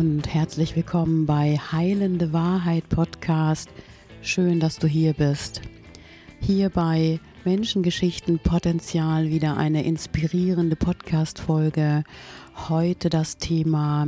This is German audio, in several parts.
und herzlich willkommen bei Heilende Wahrheit Podcast. Schön, dass du hier bist. Hier bei Menschengeschichten Potenzial wieder eine inspirierende Podcast-Folge. Heute das Thema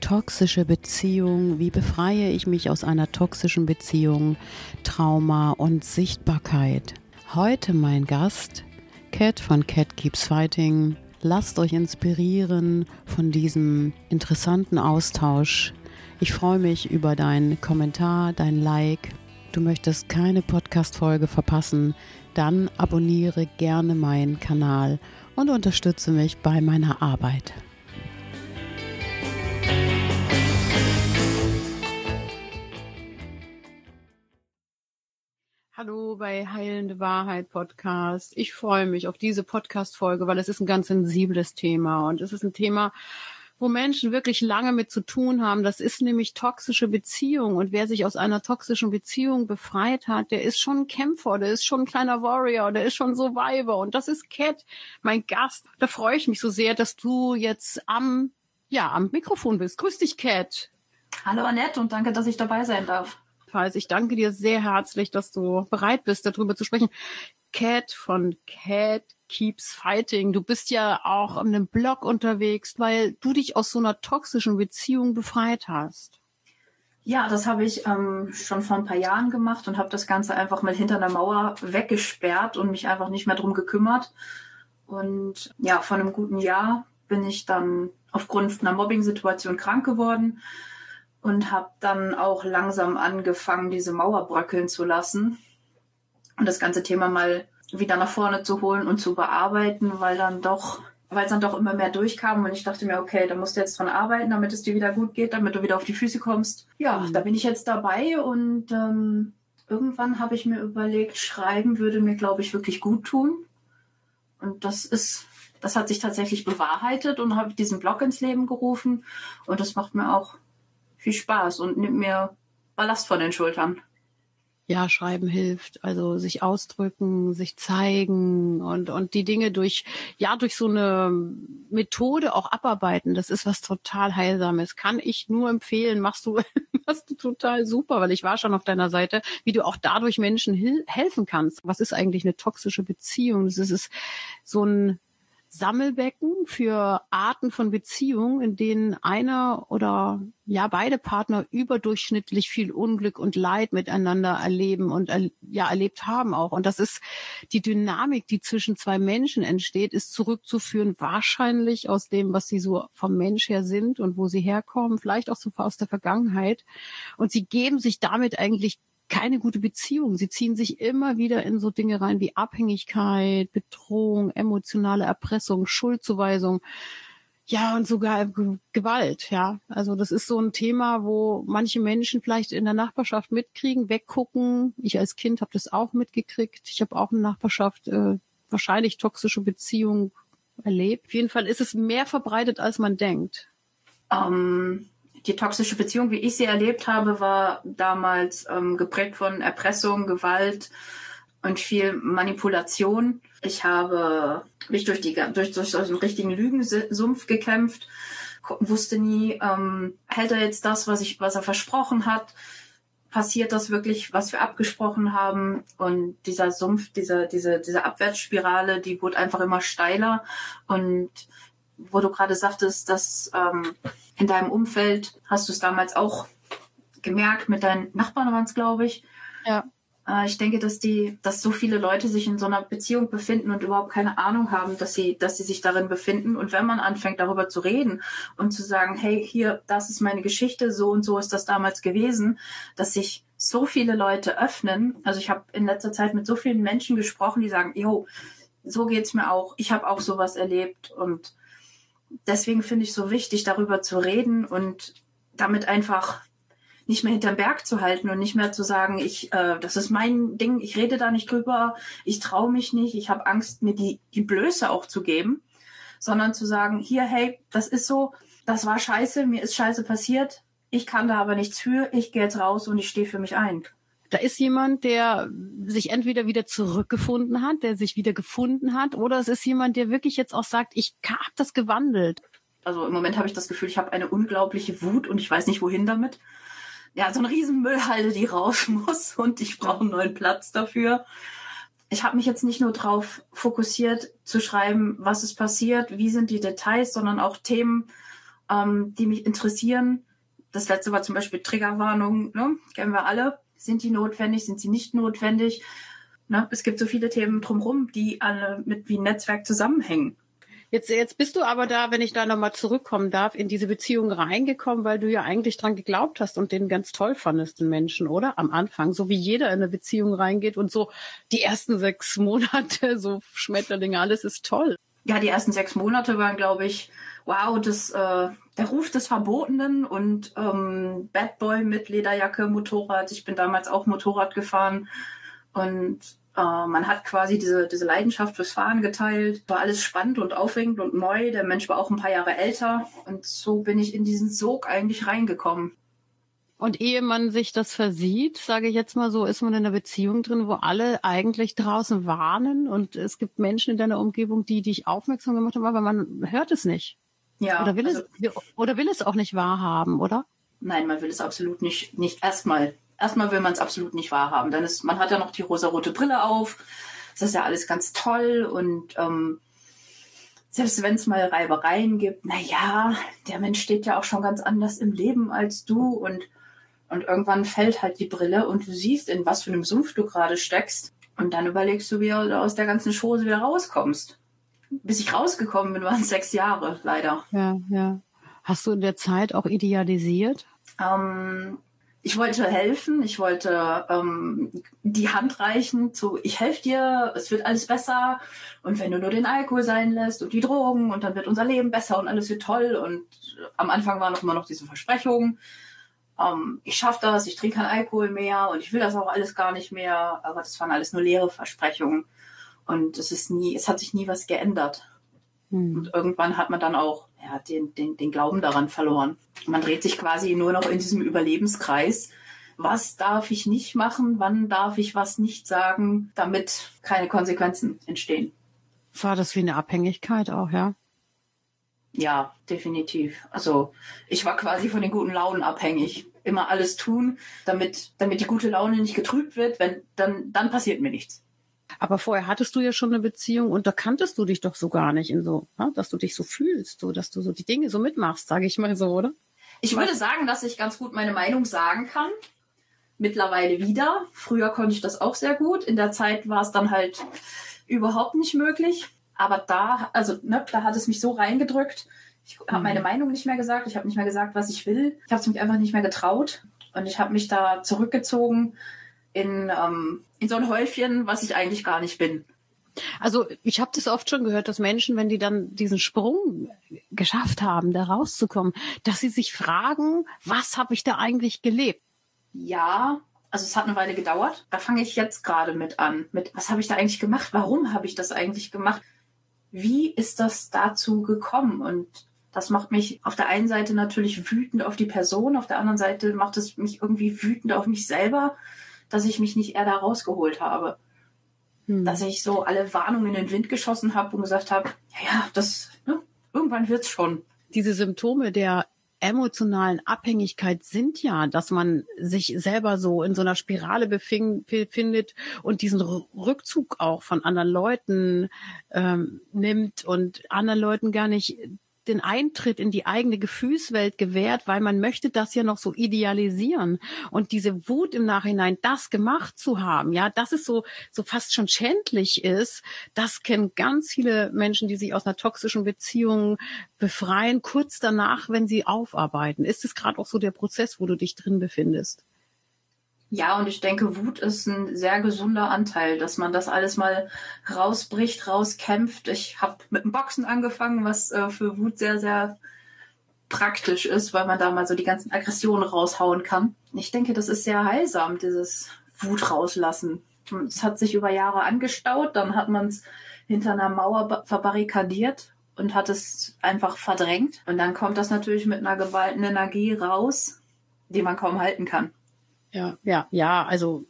toxische Beziehung. Wie befreie ich mich aus einer toxischen Beziehung? Trauma und Sichtbarkeit. Heute mein Gast, Cat von Cat Keeps Fighting. Lasst euch inspirieren von diesem interessanten Austausch. Ich freue mich über deinen Kommentar, dein Like. Du möchtest keine Podcast-Folge verpassen, dann abonniere gerne meinen Kanal und unterstütze mich bei meiner Arbeit. Hallo bei Heilende Wahrheit Podcast. Ich freue mich auf diese Podcast-Folge, weil es ist ein ganz sensibles Thema und es ist ein Thema, wo Menschen wirklich lange mit zu tun haben. Das ist nämlich toxische Beziehung und wer sich aus einer toxischen Beziehung befreit hat, der ist schon ein Kämpfer, der ist schon ein kleiner Warrior, der ist schon Survivor und das ist Cat, mein Gast. Da freue ich mich so sehr, dass du jetzt am ja am Mikrofon bist. Grüß dich, Cat. Hallo Annette und danke, dass ich dabei sein darf. Falls ich danke dir sehr herzlich, dass du bereit bist, darüber zu sprechen. Cat von Cat Keeps Fighting. Du bist ja auch auf einem Blog unterwegs, weil du dich aus so einer toxischen Beziehung befreit hast. Ja, das habe ich ähm, schon vor ein paar Jahren gemacht und habe das Ganze einfach mal hinter einer Mauer weggesperrt und mich einfach nicht mehr drum gekümmert. Und ja, vor einem guten Jahr bin ich dann aufgrund einer Mobbing-Situation krank geworden und habe dann auch langsam angefangen, diese Mauer bröckeln zu lassen und das ganze Thema mal wieder nach vorne zu holen und zu bearbeiten, weil dann doch, weil es dann doch immer mehr durchkam und ich dachte mir, okay, da musst du jetzt dran arbeiten, damit es dir wieder gut geht, damit du wieder auf die Füße kommst. Ja, mhm. da bin ich jetzt dabei und ähm, irgendwann habe ich mir überlegt, schreiben würde mir, glaube ich, wirklich gut tun. Und das ist, das hat sich tatsächlich bewahrheitet und habe diesen Blog ins Leben gerufen und das macht mir auch viel Spaß und nimmt mir Ballast von den Schultern. Ja, schreiben hilft, also sich ausdrücken, sich zeigen und und die Dinge durch ja durch so eine Methode auch abarbeiten. Das ist was total heilsames. Kann ich nur empfehlen. Machst du machst du total super, weil ich war schon auf deiner Seite, wie du auch dadurch Menschen helfen kannst. Was ist eigentlich eine toxische Beziehung? Das ist so ein Sammelbecken für Arten von Beziehungen, in denen einer oder ja beide Partner überdurchschnittlich viel Unglück und Leid miteinander erleben und ja erlebt haben auch. Und das ist die Dynamik, die zwischen zwei Menschen entsteht, ist zurückzuführen wahrscheinlich aus dem, was sie so vom Mensch her sind und wo sie herkommen, vielleicht auch so aus der Vergangenheit. Und sie geben sich damit eigentlich keine gute Beziehung. Sie ziehen sich immer wieder in so Dinge rein wie Abhängigkeit, Bedrohung, emotionale Erpressung, Schuldzuweisung. Ja, und sogar Gewalt, ja. Also das ist so ein Thema, wo manche Menschen vielleicht in der Nachbarschaft mitkriegen, weggucken. Ich als Kind habe das auch mitgekriegt. Ich habe auch in der Nachbarschaft äh, wahrscheinlich toxische Beziehungen erlebt. Auf jeden Fall ist es mehr verbreitet, als man denkt. Um, die toxische Beziehung, wie ich sie erlebt habe, war damals ähm, geprägt von Erpressung, Gewalt und viel Manipulation. Ich habe mich durch, die, durch, durch so einen richtigen Lügensumpf gekämpft, wusste nie, ähm, hält er jetzt das, was, ich, was er versprochen hat, passiert das wirklich, was wir abgesprochen haben. Und dieser Sumpf, diese, diese, diese Abwärtsspirale, die wurde einfach immer steiler. Und wo du gerade sagtest, dass ähm, in deinem Umfeld hast du es damals auch gemerkt, mit deinen Nachbarn waren es, glaube ich. Ja. Äh, ich denke, dass die, dass so viele Leute sich in so einer Beziehung befinden und überhaupt keine Ahnung haben, dass sie, dass sie sich darin befinden. Und wenn man anfängt, darüber zu reden und zu sagen, hey, hier, das ist meine Geschichte, so und so ist das damals gewesen, dass sich so viele Leute öffnen. Also ich habe in letzter Zeit mit so vielen Menschen gesprochen, die sagen, jo, so geht's mir auch. Ich habe auch sowas erlebt und deswegen finde ich so wichtig, darüber zu reden und damit einfach nicht mehr hinterm Berg zu halten und nicht mehr zu sagen, ich, äh, das ist mein Ding, ich rede da nicht drüber, ich traue mich nicht, ich habe Angst, mir die, die Blöße auch zu geben, sondern zu sagen, hier, hey, das ist so, das war scheiße, mir ist scheiße passiert, ich kann da aber nichts für, ich gehe jetzt raus und ich stehe für mich ein. Da ist jemand, der sich entweder wieder zurückgefunden hat, der sich wieder gefunden hat, oder es ist jemand, der wirklich jetzt auch sagt, ich habe das gewandelt. Also im Moment habe ich das Gefühl, ich habe eine unglaubliche Wut und ich weiß nicht, wohin damit. Ja, so eine riesen Müllhalde, die raus muss und ich brauche einen neuen Platz dafür. Ich habe mich jetzt nicht nur darauf fokussiert, zu schreiben, was ist passiert, wie sind die Details, sondern auch Themen, ähm, die mich interessieren. Das letzte war zum Beispiel Triggerwarnung, ne? kennen wir alle. Sind die notwendig, sind sie nicht notwendig? Ne? Es gibt so viele Themen drumherum, die alle mit wie ein Netzwerk zusammenhängen. Jetzt, jetzt bist du aber da, wenn ich da nochmal zurückkommen darf, in diese Beziehung reingekommen, weil du ja eigentlich dran geglaubt hast und den ganz toll fandest, den Menschen, oder? Am Anfang, so wie jeder in eine Beziehung reingeht und so die ersten sechs Monate, so Schmetterlinge, alles ist toll. Ja, die ersten sechs Monate waren, glaube ich, wow, das, äh, der Ruf des Verbotenen und ähm, Bad Boy mit Lederjacke, Motorrad. Ich bin damals auch Motorrad gefahren und äh, man hat quasi diese, diese Leidenschaft fürs Fahren geteilt. War alles spannend und aufregend und neu. Der Mensch war auch ein paar Jahre älter. Und so bin ich in diesen Sog eigentlich reingekommen. Und ehe man sich das versieht, sage ich jetzt mal so, ist man in einer Beziehung drin, wo alle eigentlich draußen warnen und es gibt Menschen in deiner Umgebung, die dich aufmerksam gemacht haben, aber man hört es nicht. Ja. Oder will also, es, oder will es auch nicht wahrhaben, oder? Nein, man will es absolut nicht, nicht erstmal Erstmal will man es absolut nicht wahrhaben. Dann ist, man hat ja noch die rosarote Brille auf. Das ist ja alles ganz toll und ähm, selbst wenn es mal Reibereien gibt, na ja, der Mensch steht ja auch schon ganz anders im Leben als du und und irgendwann fällt halt die Brille und du siehst, in was für einem Sumpf du gerade steckst. Und dann überlegst du, wie du aus der ganzen Chose wieder rauskommst. Bis ich rausgekommen bin, waren es sechs Jahre, leider. Ja, ja. Hast du in der Zeit auch idealisiert? Ähm, ich wollte helfen, ich wollte ähm, die Hand reichen zu, ich helfe dir, es wird alles besser und wenn du nur den Alkohol sein lässt und die Drogen und dann wird unser Leben besser und alles wird toll und am Anfang waren noch immer noch diese Versprechungen, ähm, ich schaffe das, ich trinke keinen Alkohol mehr und ich will das auch alles gar nicht mehr, aber das waren alles nur leere Versprechungen und es ist nie, es hat sich nie was geändert. Hm. Und irgendwann hat man dann auch ja, den, den, den Glauben daran verloren. Man dreht sich quasi nur noch in diesem Überlebenskreis. Was darf ich nicht machen? Wann darf ich was nicht sagen, damit keine Konsequenzen entstehen? War das wie eine Abhängigkeit auch, ja? Ja, definitiv. Also ich war quasi von den guten Launen abhängig. Immer alles tun, damit, damit die gute Laune nicht getrübt wird. Wenn, dann, dann passiert mir nichts. Aber vorher hattest du ja schon eine Beziehung und da kanntest du dich doch so gar nicht in so, ne? dass du dich so fühlst, so dass du so die Dinge so mitmachst, sage ich mal so, oder? Ich würde sagen, dass ich ganz gut meine Meinung sagen kann. Mittlerweile wieder. Früher konnte ich das auch sehr gut. In der Zeit war es dann halt überhaupt nicht möglich. Aber da, also ne, da hat es mich so reingedrückt. Ich habe mhm. meine Meinung nicht mehr gesagt. Ich habe nicht mehr gesagt, was ich will. Ich habe es mich einfach nicht mehr getraut. Und ich habe mich da zurückgezogen in, ähm, in so ein Häufchen, was ich eigentlich gar nicht bin. Also ich habe das oft schon gehört, dass Menschen, wenn die dann diesen Sprung geschafft haben, da rauszukommen, dass sie sich fragen, was habe ich da eigentlich gelebt? Ja, also es hat eine Weile gedauert. Da fange ich jetzt gerade mit an. Mit was habe ich da eigentlich gemacht? Warum habe ich das eigentlich gemacht? Wie ist das dazu gekommen? Und das macht mich auf der einen Seite natürlich wütend auf die Person, auf der anderen Seite macht es mich irgendwie wütend auf mich selber, dass ich mich nicht eher da rausgeholt habe. Hm. Dass ich so alle Warnungen in den Wind geschossen habe und gesagt habe, ja, ja, das, ne, irgendwann wird's schon. Diese Symptome der emotionalen Abhängigkeit sind ja, dass man sich selber so in so einer Spirale befindet und diesen Rückzug auch von anderen Leuten ähm, nimmt und anderen Leuten gar nicht den Eintritt in die eigene Gefühlswelt gewährt, weil man möchte das ja noch so idealisieren. Und diese Wut im Nachhinein, das gemacht zu haben, ja, das ist so, so fast schon schändlich ist, das kennen ganz viele Menschen, die sich aus einer toxischen Beziehung befreien, kurz danach, wenn sie aufarbeiten. Ist es gerade auch so der Prozess, wo du dich drin befindest? Ja, und ich denke, Wut ist ein sehr gesunder Anteil, dass man das alles mal rausbricht, rauskämpft. Ich habe mit dem Boxen angefangen, was äh, für Wut sehr, sehr praktisch ist, weil man da mal so die ganzen Aggressionen raushauen kann. Ich denke, das ist sehr heilsam, dieses Wut rauslassen. Es hat sich über Jahre angestaut, dann hat man es hinter einer Mauer verbarrikadiert und hat es einfach verdrängt. Und dann kommt das natürlich mit einer geballten Energie raus, die man kaum halten kann. Ja, ja, ja, also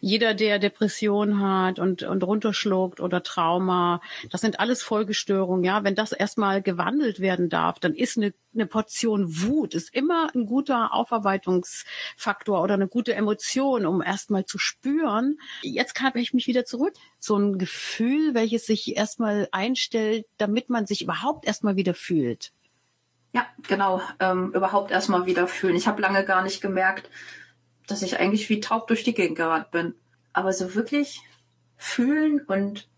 jeder, der Depression hat und, und runterschluckt oder Trauma, das sind alles Folgestörungen, ja. Wenn das erstmal gewandelt werden darf, dann ist eine, eine Portion Wut, ist immer ein guter Aufarbeitungsfaktor oder eine gute Emotion, um erstmal zu spüren. Jetzt kann ich mich wieder zurück. So ein Gefühl, welches sich erstmal einstellt, damit man sich überhaupt erstmal wieder fühlt. Ja, genau, ähm, überhaupt erstmal wieder fühlen. Ich habe lange gar nicht gemerkt, dass ich eigentlich wie taub durch die Gegend gerannt bin. Aber so wirklich fühlen und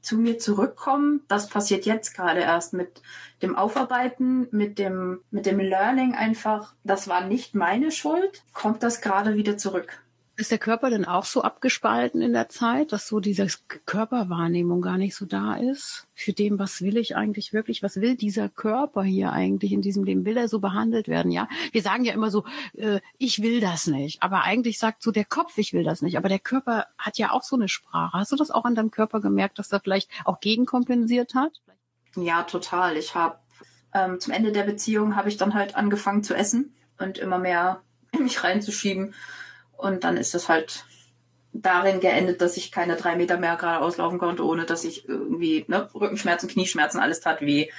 zu mir zurückkommen, das passiert jetzt gerade erst mit dem Aufarbeiten, mit dem, mit dem Learning einfach, das war nicht meine Schuld, kommt das gerade wieder zurück. Ist der Körper denn auch so abgespalten in der Zeit, dass so diese Körperwahrnehmung gar nicht so da ist? Für dem, was will ich eigentlich wirklich? Was will dieser Körper hier eigentlich in diesem Leben? Will er so behandelt werden? Ja, wir sagen ja immer so, äh, ich will das nicht. Aber eigentlich sagt so der Kopf, ich will das nicht. Aber der Körper hat ja auch so eine Sprache. Hast du das auch an deinem Körper gemerkt, dass er vielleicht auch gegenkompensiert hat? Ja, total. Ich habe ähm, zum Ende der Beziehung habe ich dann halt angefangen zu essen und immer mehr in mich reinzuschieben und dann ist das halt darin geendet, dass ich keine drei Meter mehr gerade auslaufen konnte, ohne dass ich irgendwie ne, Rückenschmerzen, Knieschmerzen, alles tat weh.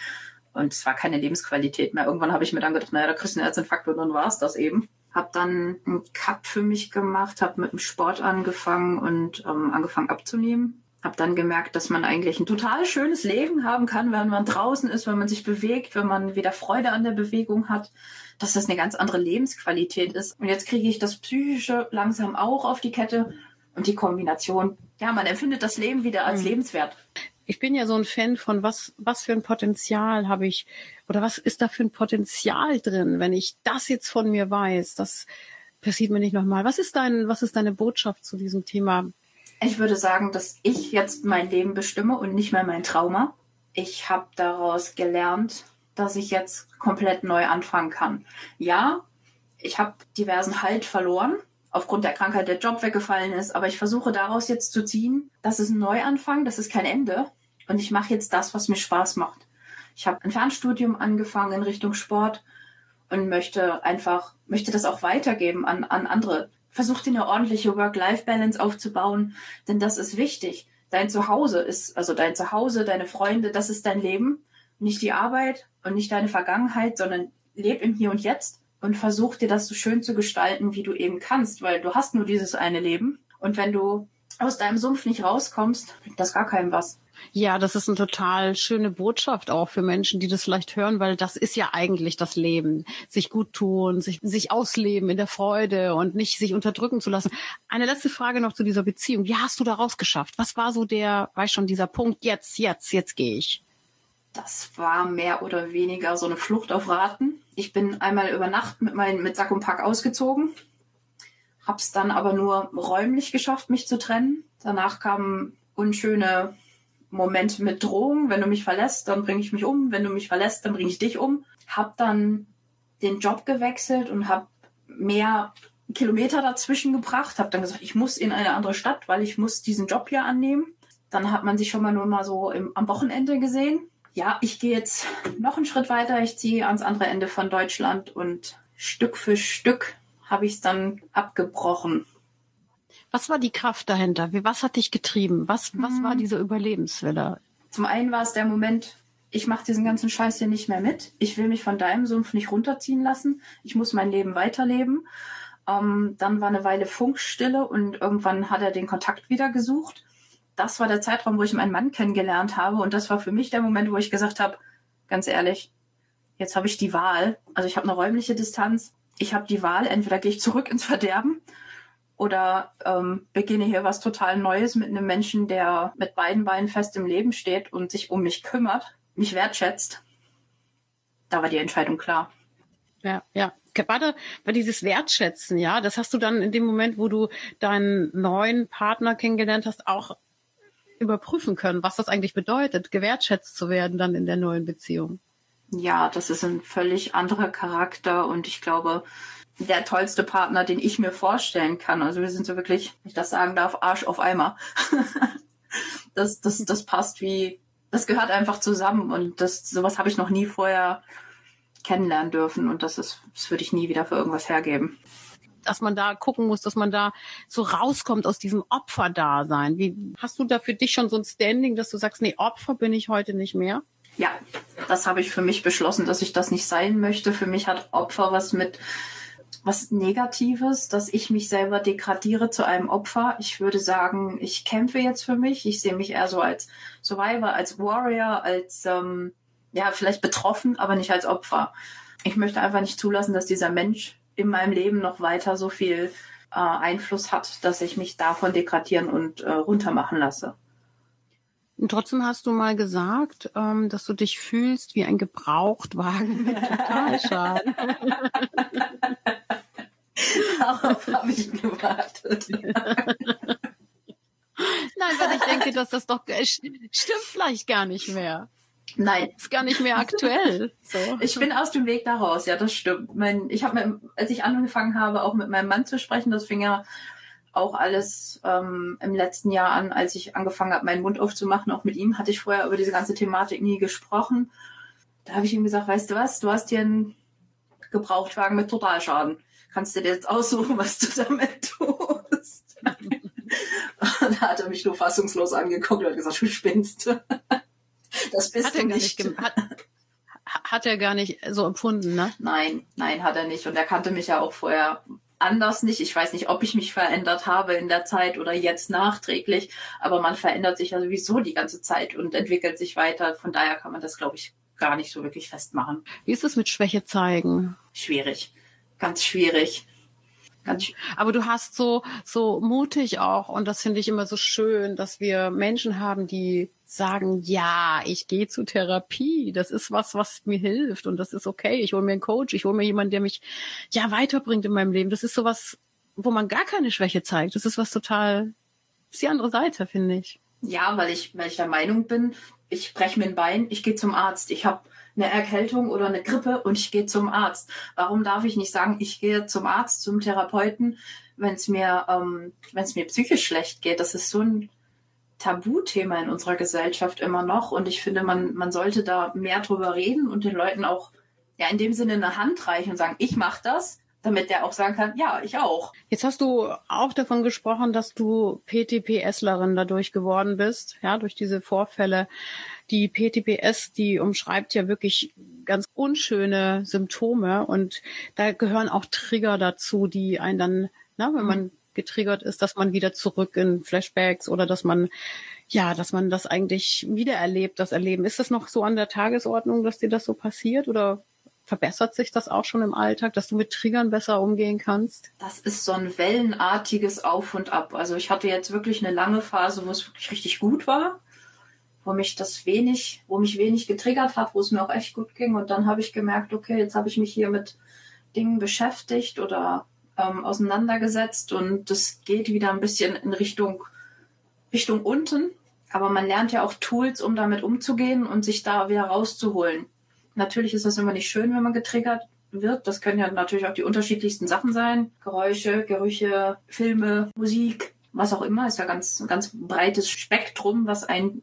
Und es war keine Lebensqualität mehr. Irgendwann habe ich mir dann gedacht, naja, da kriegst du einen Herzinfarkt und dann war es das eben. Hab dann einen Cut für mich gemacht, habe mit dem Sport angefangen und ähm, angefangen abzunehmen. Hab dann gemerkt, dass man eigentlich ein total schönes Leben haben kann, wenn man draußen ist, wenn man sich bewegt, wenn man wieder Freude an der Bewegung hat dass das eine ganz andere Lebensqualität ist. Und jetzt kriege ich das Psychische langsam auch auf die Kette und die Kombination. Ja, man empfindet das Leben wieder als mhm. lebenswert. Ich bin ja so ein Fan von was, was für ein Potenzial habe ich oder was ist da für ein Potenzial drin, wenn ich das jetzt von mir weiß, das passiert mir nicht nochmal. Was ist dein, was ist deine Botschaft zu diesem Thema? Ich würde sagen, dass ich jetzt mein Leben bestimme und nicht mehr mein Trauma. Ich habe daraus gelernt, dass ich jetzt komplett neu anfangen kann. Ja, ich habe diversen Halt verloren, aufgrund der Krankheit der Job weggefallen ist, aber ich versuche daraus jetzt zu ziehen, das ist ein Neuanfang, das ist kein Ende und ich mache jetzt das, was mir Spaß macht. Ich habe ein Fernstudium angefangen in Richtung Sport und möchte einfach, möchte das auch weitergeben an, an andere. Versuch dir eine ordentliche Work-Life-Balance aufzubauen, denn das ist wichtig. Dein Zuhause ist, also dein Zuhause, deine Freunde, das ist dein Leben nicht die Arbeit und nicht deine Vergangenheit, sondern leb im Hier und Jetzt und versuch dir das so schön zu gestalten, wie du eben kannst, weil du hast nur dieses eine Leben. Und wenn du aus deinem Sumpf nicht rauskommst, bringt das gar keinem was. Ja, das ist eine total schöne Botschaft auch für Menschen, die das vielleicht hören, weil das ist ja eigentlich das Leben. Sich gut tun, sich, sich ausleben in der Freude und nicht sich unterdrücken zu lassen. Eine letzte Frage noch zu dieser Beziehung. Wie hast du da rausgeschafft? Was war so der, weiß schon, dieser Punkt, jetzt, jetzt, jetzt gehe ich? Das war mehr oder weniger so eine Flucht auf Raten. Ich bin einmal über Nacht mit, mein, mit Sack und Pack ausgezogen, hab's dann aber nur räumlich geschafft, mich zu trennen. Danach kamen unschöne Momente mit Drohung. Wenn du mich verlässt, dann bringe ich mich um. Wenn du mich verlässt, dann bringe ich dich um. Hab dann den Job gewechselt und hab mehr Kilometer dazwischen gebracht. Hab dann gesagt, ich muss in eine andere Stadt, weil ich muss diesen Job hier annehmen. Dann hat man sich schon mal nur mal so im, am Wochenende gesehen ja, ich gehe jetzt noch einen Schritt weiter. Ich ziehe ans andere Ende von Deutschland und Stück für Stück habe ich es dann abgebrochen. Was war die Kraft dahinter? Was hat dich getrieben? Was, was war hm. diese Überlebenswille? Zum einen war es der Moment, ich mache diesen ganzen Scheiß hier nicht mehr mit. Ich will mich von deinem Sumpf nicht runterziehen lassen. Ich muss mein Leben weiterleben. Ähm, dann war eine Weile Funkstille und irgendwann hat er den Kontakt wieder gesucht das war der Zeitraum, wo ich meinen Mann kennengelernt habe. Und das war für mich der Moment, wo ich gesagt habe, ganz ehrlich, jetzt habe ich die Wahl. Also ich habe eine räumliche Distanz. Ich habe die Wahl, entweder gehe ich zurück ins Verderben oder ähm, beginne hier was total Neues mit einem Menschen, der mit beiden Beinen fest im Leben steht und sich um mich kümmert, mich wertschätzt. Da war die Entscheidung klar. Ja, ja. Gerade bei dieses Wertschätzen, ja, das hast du dann in dem Moment, wo du deinen neuen Partner kennengelernt hast, auch überprüfen können, was das eigentlich bedeutet, gewertschätzt zu werden dann in der neuen Beziehung. Ja, das ist ein völlig anderer Charakter und ich glaube, der tollste Partner, den ich mir vorstellen kann. Also wir sind so wirklich, wenn ich das sagen darf, Arsch auf Eimer. das, das, das passt wie, das gehört einfach zusammen und das, sowas habe ich noch nie vorher kennenlernen dürfen und das ist, das würde ich nie wieder für irgendwas hergeben dass man da gucken muss, dass man da so rauskommt aus diesem Opferdasein. Wie hast du da für dich schon so ein Standing, dass du sagst, nee, Opfer bin ich heute nicht mehr? Ja, das habe ich für mich beschlossen, dass ich das nicht sein möchte. Für mich hat Opfer was mit was Negatives, dass ich mich selber degradiere zu einem Opfer. Ich würde sagen, ich kämpfe jetzt für mich. Ich sehe mich eher so als Survivor, als Warrior, als ähm, ja vielleicht betroffen, aber nicht als Opfer. Ich möchte einfach nicht zulassen, dass dieser Mensch in meinem Leben noch weiter so viel äh, Einfluss hat, dass ich mich davon degradieren und äh, runtermachen lasse. Und trotzdem hast du mal gesagt, ähm, dass du dich fühlst wie ein Gebrauchtwagen mit Totalschaden. Darauf habe ich gewartet. Nein, weil ich denke, dass das doch stimmt vielleicht gar nicht mehr. Nein. Ist gar nicht mehr aktuell. So. Ich bin aus dem Weg daraus, ja, das stimmt. Mein, ich habe, als ich angefangen habe, auch mit meinem Mann zu sprechen, das fing ja auch alles ähm, im letzten Jahr an, als ich angefangen habe, meinen Mund aufzumachen. Auch mit ihm hatte ich vorher über diese ganze Thematik nie gesprochen. Da habe ich ihm gesagt, weißt du was, du hast hier einen Gebrauchtwagen mit Totalschaden. Kannst du dir jetzt aussuchen, was du damit tust? und da hat er mich nur fassungslos angeguckt und hat gesagt, du spinnst. Das bist hat du nicht. nicht hat, hat er gar nicht so empfunden, ne? Nein, nein, hat er nicht. Und er kannte mich ja auch vorher anders nicht. Ich weiß nicht, ob ich mich verändert habe in der Zeit oder jetzt nachträglich, aber man verändert sich ja sowieso die ganze Zeit und entwickelt sich weiter. Von daher kann man das, glaube ich, gar nicht so wirklich festmachen. Wie ist es mit Schwäche zeigen? Schwierig. Ganz schwierig. Aber du hast so, so mutig auch, und das finde ich immer so schön, dass wir Menschen haben, die sagen, ja, ich gehe zu Therapie, das ist was, was mir hilft und das ist okay. Ich hole mir einen Coach, ich hole mir jemanden, der mich ja weiterbringt in meinem Leben. Das ist sowas, wo man gar keine Schwäche zeigt. Das ist was total, ist die andere Seite, finde ich. Ja, weil ich, weil ich der Meinung bin, ich breche mir ein Bein, ich gehe zum Arzt. Ich habe eine Erkältung oder eine Grippe und ich gehe zum Arzt. Warum darf ich nicht sagen, ich gehe zum Arzt, zum Therapeuten, wenn es mir, ähm, wenn es mir psychisch schlecht geht? Das ist so ein Tabuthema in unserer Gesellschaft immer noch und ich finde, man, man sollte da mehr drüber reden und den Leuten auch ja in dem Sinne eine Hand reichen und sagen, ich mache das, damit der auch sagen kann, ja, ich auch. Jetzt hast du auch davon gesprochen, dass du PTPSlerin dadurch geworden bist, ja, durch diese Vorfälle. Die PTPS, die umschreibt ja wirklich ganz unschöne Symptome und da gehören auch Trigger dazu, die einen dann, na, wenn man getriggert ist, dass man wieder zurück in Flashbacks oder dass man ja, dass man das eigentlich wiedererlebt, das Erleben. Ist das noch so an der Tagesordnung, dass dir das so passiert oder verbessert sich das auch schon im Alltag, dass du mit Triggern besser umgehen kannst? Das ist so ein wellenartiges Auf und Ab. Also ich hatte jetzt wirklich eine lange Phase, wo es wirklich richtig gut war, wo mich das wenig, wo mich wenig getriggert hat, wo es mir auch echt gut ging. Und dann habe ich gemerkt, okay, jetzt habe ich mich hier mit Dingen beschäftigt oder ähm, auseinandergesetzt und das geht wieder ein bisschen in Richtung Richtung unten. Aber man lernt ja auch Tools, um damit umzugehen und sich da wieder rauszuholen. Natürlich ist das immer nicht schön, wenn man getriggert wird. Das können ja natürlich auch die unterschiedlichsten Sachen sein. Geräusche, Gerüche, Filme, Musik, was auch immer. Ist ja ganz, ganz breites Spektrum, was einen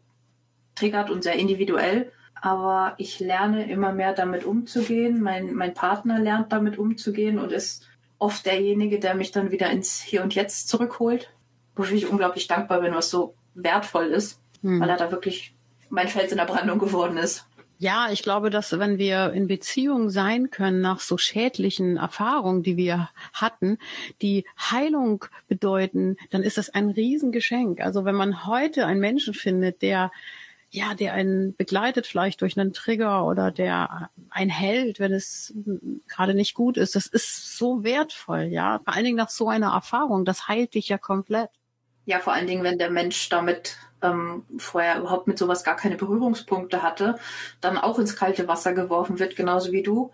triggert und sehr individuell. Aber ich lerne immer mehr damit umzugehen. Mein, mein Partner lernt damit umzugehen und ist oft derjenige, der mich dann wieder ins Hier und Jetzt zurückholt. Wofür ich unglaublich dankbar bin, was so wertvoll ist, hm. weil er da wirklich mein Fels in der Brandung geworden ist. Ja, ich glaube, dass wenn wir in Beziehung sein können nach so schädlichen Erfahrungen, die wir hatten, die Heilung bedeuten, dann ist das ein Riesengeschenk. Also wenn man heute einen Menschen findet, der ja, der einen begleitet vielleicht durch einen Trigger oder der einen hält, wenn es gerade nicht gut ist. Das ist so wertvoll, ja. Vor allen Dingen nach so einer Erfahrung. Das heilt dich ja komplett. Ja, vor allen Dingen, wenn der Mensch damit ähm, vorher überhaupt mit sowas gar keine Berührungspunkte hatte, dann auch ins kalte Wasser geworfen wird, genauso wie du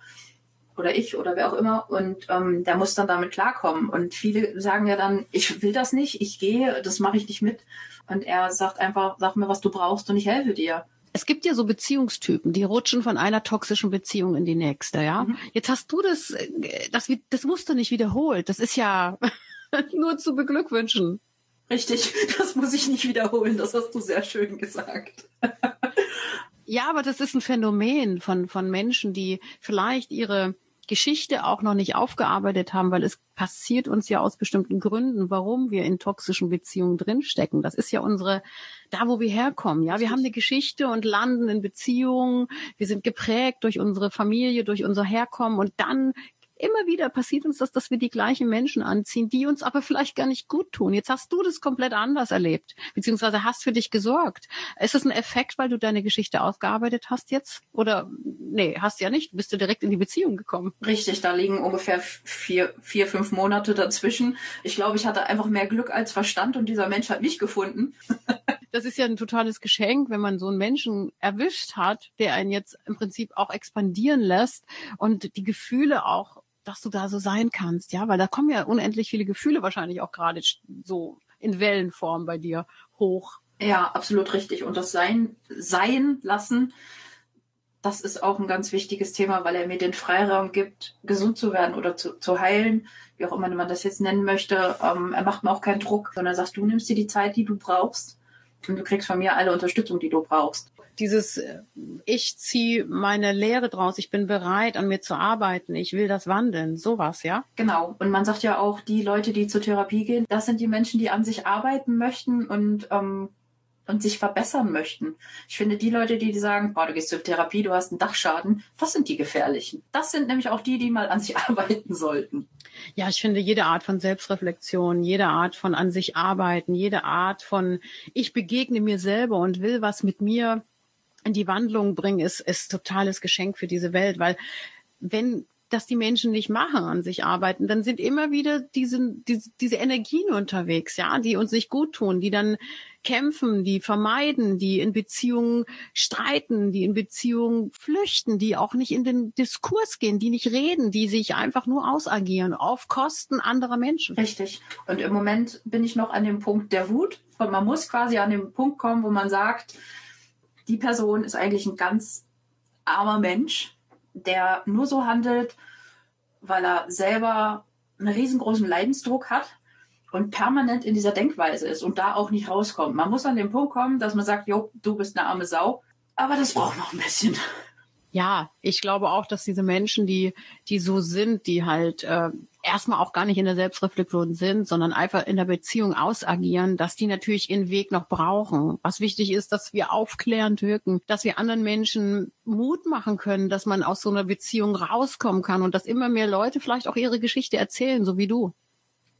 oder ich oder wer auch immer. Und ähm, der muss dann damit klarkommen. Und viele sagen ja dann, ich will das nicht, ich gehe, das mache ich nicht mit. Und er sagt einfach, sag mir, was du brauchst und ich helfe dir. Es gibt ja so Beziehungstypen, die rutschen von einer toxischen Beziehung in die nächste, ja. Mhm. Jetzt hast du das, äh, das, das Muster nicht wiederholt. Das ist ja nur zu beglückwünschen. Richtig, das muss ich nicht wiederholen. Das hast du sehr schön gesagt. ja, aber das ist ein Phänomen von, von Menschen, die vielleicht ihre Geschichte auch noch nicht aufgearbeitet haben, weil es passiert uns ja aus bestimmten Gründen, warum wir in toxischen Beziehungen drinstecken. Das ist ja unsere, da wo wir herkommen. Ja, wir haben eine Geschichte und landen in Beziehungen. Wir sind geprägt durch unsere Familie, durch unser Herkommen und dann immer wieder passiert uns das, dass wir die gleichen Menschen anziehen, die uns aber vielleicht gar nicht gut tun. Jetzt hast du das komplett anders erlebt, beziehungsweise hast für dich gesorgt. Ist das ein Effekt, weil du deine Geschichte ausgearbeitet hast jetzt? Oder nee, hast ja nicht. Bist du direkt in die Beziehung gekommen? Richtig, da liegen ungefähr vier, vier, fünf Monate dazwischen. Ich glaube, ich hatte einfach mehr Glück als Verstand und dieser Mensch hat mich gefunden. das ist ja ein totales Geschenk, wenn man so einen Menschen erwischt hat, der einen jetzt im Prinzip auch expandieren lässt und die Gefühle auch dass du da so sein kannst, ja, weil da kommen ja unendlich viele Gefühle wahrscheinlich auch gerade so in Wellenform bei dir hoch. Ja, absolut richtig. Und das Sein, Sein lassen, das ist auch ein ganz wichtiges Thema, weil er mir den Freiraum gibt, gesund zu werden oder zu, zu heilen, wie auch immer man das jetzt nennen möchte. Ähm, er macht mir auch keinen Druck, sondern er sagt, du nimmst dir die Zeit, die du brauchst und du kriegst von mir alle Unterstützung, die du brauchst dieses äh, ich ziehe meine Lehre draus, ich bin bereit, an mir zu arbeiten, ich will das wandeln, sowas, ja? Genau. Und man sagt ja auch, die Leute, die zur Therapie gehen, das sind die Menschen, die an sich arbeiten möchten und ähm, und sich verbessern möchten. Ich finde, die Leute, die sagen, boah, du gehst zur Therapie, du hast einen Dachschaden, das sind die gefährlichen. Das sind nämlich auch die, die mal an sich arbeiten sollten. Ja, ich finde jede Art von Selbstreflexion, jede Art von an sich arbeiten, jede Art von ich begegne mir selber und will was mit mir in die Wandlung bringen, ist, ist totales Geschenk für diese Welt, weil wenn das die Menschen nicht machen, an sich arbeiten, dann sind immer wieder diese, diese, diese Energien unterwegs, ja, die uns nicht gut tun, die dann kämpfen, die vermeiden, die in Beziehungen streiten, die in Beziehungen flüchten, die auch nicht in den Diskurs gehen, die nicht reden, die sich einfach nur ausagieren auf Kosten anderer Menschen. Richtig. Und im Moment bin ich noch an dem Punkt der Wut. Und man muss quasi an den Punkt kommen, wo man sagt, die Person ist eigentlich ein ganz armer Mensch, der nur so handelt, weil er selber einen riesengroßen Leidensdruck hat und permanent in dieser Denkweise ist und da auch nicht rauskommt. Man muss an den Punkt kommen, dass man sagt, jo, du bist eine arme Sau, aber das braucht noch ein bisschen. Ja, ich glaube auch, dass diese Menschen, die, die so sind, die halt äh, erstmal auch gar nicht in der Selbstreflexion sind, sondern einfach in der Beziehung ausagieren, dass die natürlich ihren Weg noch brauchen. Was wichtig ist, dass wir aufklärend wirken, dass wir anderen Menschen Mut machen können, dass man aus so einer Beziehung rauskommen kann und dass immer mehr Leute vielleicht auch ihre Geschichte erzählen, so wie du.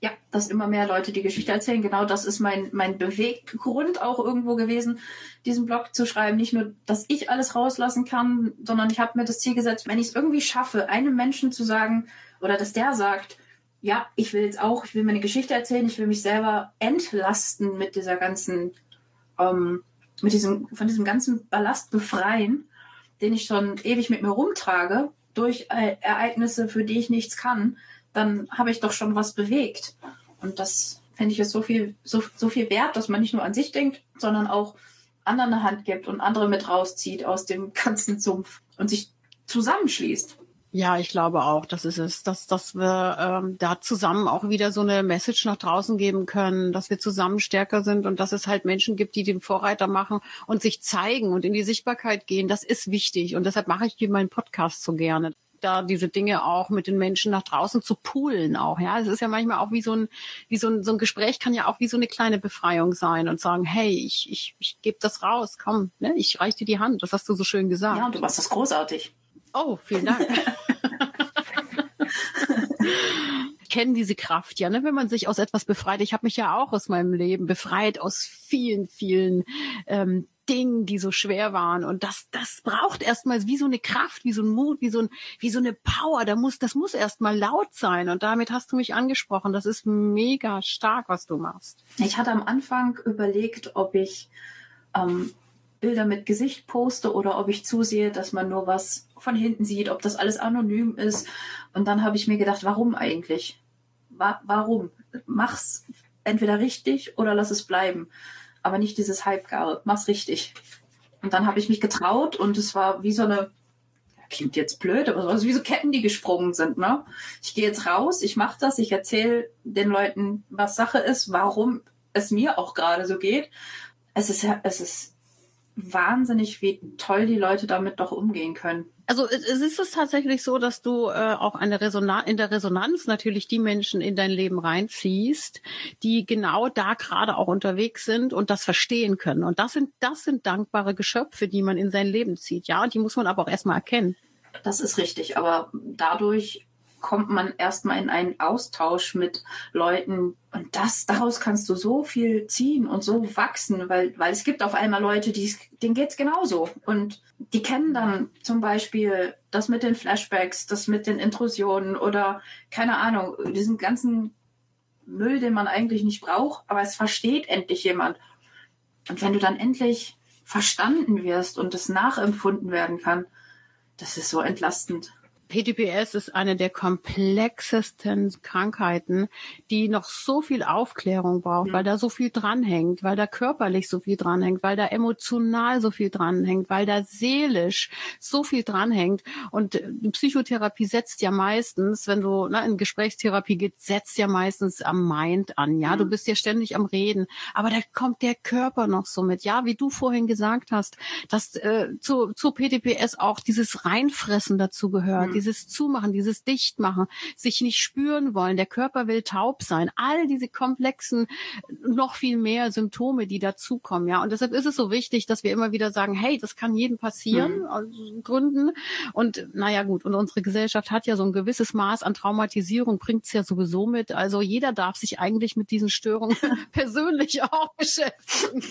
Ja, dass immer mehr Leute die Geschichte erzählen. Genau das ist mein, mein Beweggrund auch irgendwo gewesen, diesen Blog zu schreiben. Nicht nur, dass ich alles rauslassen kann, sondern ich habe mir das Ziel gesetzt, wenn ich es irgendwie schaffe, einem Menschen zu sagen, oder dass der sagt, ja, ich will jetzt auch, ich will meine Geschichte erzählen, ich will mich selber entlasten mit dieser ganzen, ähm, mit diesem, von diesem ganzen Ballast befreien, den ich schon ewig mit mir rumtrage, durch äh, Ereignisse, für die ich nichts kann, dann habe ich doch schon was bewegt. Und das finde ich ist so viel, so, so viel wert, dass man nicht nur an sich denkt, sondern auch anderen eine Hand gibt und andere mit rauszieht aus dem ganzen Sumpf und sich zusammenschließt. Ja, ich glaube auch, das ist es, dass, dass wir ähm, da zusammen auch wieder so eine Message nach draußen geben können, dass wir zusammen stärker sind und dass es halt Menschen gibt, die den Vorreiter machen und sich zeigen und in die Sichtbarkeit gehen. Das ist wichtig und deshalb mache ich hier meinen Podcast so gerne da diese Dinge auch mit den Menschen nach draußen zu poolen auch, ja. Es ist ja manchmal auch wie so ein, wie so ein, so ein Gespräch kann ja auch wie so eine kleine Befreiung sein und sagen, hey, ich, ich, ich gebe das raus, komm, ne, ich reiche dir die Hand. Das hast du so schön gesagt. Ja, und du machst das großartig. Oh, vielen Dank. kennen diese Kraft ja, ne? wenn man sich aus etwas befreit. Ich habe mich ja auch aus meinem Leben befreit aus vielen, vielen ähm, Dingen, die so schwer waren. Und das, das braucht erstmal wie so eine Kraft, wie so ein Mut, wie so, ein, wie so eine Power. Da muss, das muss erstmal laut sein. Und damit hast du mich angesprochen. Das ist mega stark, was du machst. Ich hatte am Anfang überlegt, ob ich ähm, Bilder mit Gesicht poste oder ob ich zusehe, dass man nur was von hinten sieht, ob das alles anonym ist. Und dann habe ich mir gedacht, warum eigentlich? Wa warum? Mach's entweder richtig oder lass es bleiben. Aber nicht dieses Halbgare. Mach's richtig. Und dann habe ich mich getraut und es war wie so eine, klingt jetzt blöd, aber so, wie so Ketten, die gesprungen sind. Ne? Ich gehe jetzt raus, ich mache das, ich erzähle den Leuten, was Sache ist, warum es mir auch gerade so geht. Es ist, es ist wahnsinnig, wie toll die Leute damit doch umgehen können. Also es ist es tatsächlich so, dass du äh, auch eine Resonanz in der Resonanz natürlich die Menschen in dein Leben reinziehst, die genau da gerade auch unterwegs sind und das verstehen können. Und das sind das sind dankbare Geschöpfe, die man in sein Leben zieht. Ja, und die muss man aber auch erstmal erkennen. Das ist richtig, aber dadurch kommt man erstmal in einen Austausch mit Leuten. Und das daraus kannst du so viel ziehen und so wachsen, weil weil es gibt auf einmal Leute, die denen geht's genauso. Und die kennen dann zum Beispiel das mit den Flashbacks, das mit den Intrusionen oder keine Ahnung diesen ganzen Müll, den man eigentlich nicht braucht, aber es versteht endlich jemand. Und wenn du dann endlich verstanden wirst und es nachempfunden werden kann, das ist so entlastend. PTPS ist eine der komplexesten Krankheiten, die noch so viel Aufklärung braucht, ja. weil da so viel dranhängt, weil da körperlich so viel dranhängt, weil da emotional so viel dranhängt, weil da seelisch so viel dranhängt. Und die Psychotherapie setzt ja meistens, wenn du ne, in Gesprächstherapie geht, setzt ja meistens am Mind an. Ja, ja. du bist ja ständig am Reden, aber da kommt der Körper noch so mit. Ja, wie du vorhin gesagt hast, dass äh, zu, zu PTPS auch dieses Reinfressen dazu gehört. Ja dieses Zumachen, dieses Dichtmachen, sich nicht spüren wollen, der Körper will taub sein, all diese komplexen, noch viel mehr Symptome, die dazukommen, ja. Und deshalb ist es so wichtig, dass wir immer wieder sagen, hey, das kann jedem passieren, mhm. aus Gründen. Und naja, gut, und unsere Gesellschaft hat ja so ein gewisses Maß an Traumatisierung, bringt es ja sowieso mit. Also jeder darf sich eigentlich mit diesen Störungen persönlich auch beschäftigen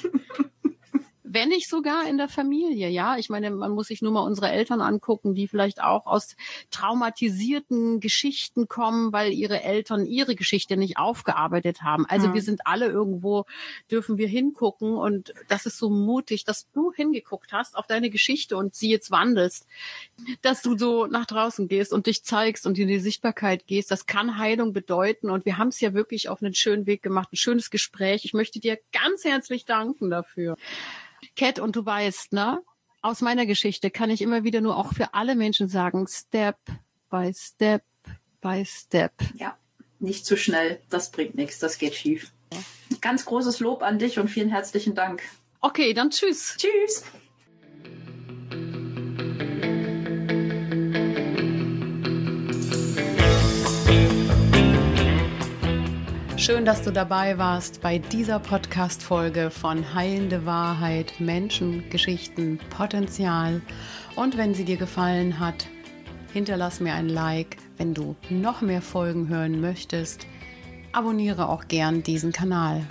wenn nicht sogar in der Familie, ja. Ich meine, man muss sich nur mal unsere Eltern angucken, die vielleicht auch aus traumatisierten Geschichten kommen, weil ihre Eltern ihre Geschichte nicht aufgearbeitet haben. Also mhm. wir sind alle irgendwo, dürfen wir hingucken und das ist so mutig, dass du hingeguckt hast auf deine Geschichte und sie jetzt wandelst, dass du so nach draußen gehst und dich zeigst und in die Sichtbarkeit gehst. Das kann Heilung bedeuten und wir haben es ja wirklich auf einen schönen Weg gemacht, ein schönes Gespräch. Ich möchte dir ganz herzlich danken dafür. Cat, und du weißt, ne? Aus meiner Geschichte kann ich immer wieder nur auch für alle Menschen sagen, Step by Step by Step. Ja, nicht zu schnell. Das bringt nichts. Das geht schief. Ganz großes Lob an dich und vielen herzlichen Dank. Okay, dann tschüss. Tschüss. Schön, dass du dabei warst bei dieser Podcast-Folge von Heilende Wahrheit, Menschen, Geschichten, Potenzial. Und wenn sie dir gefallen hat, hinterlass mir ein Like. Wenn du noch mehr Folgen hören möchtest, abonniere auch gern diesen Kanal.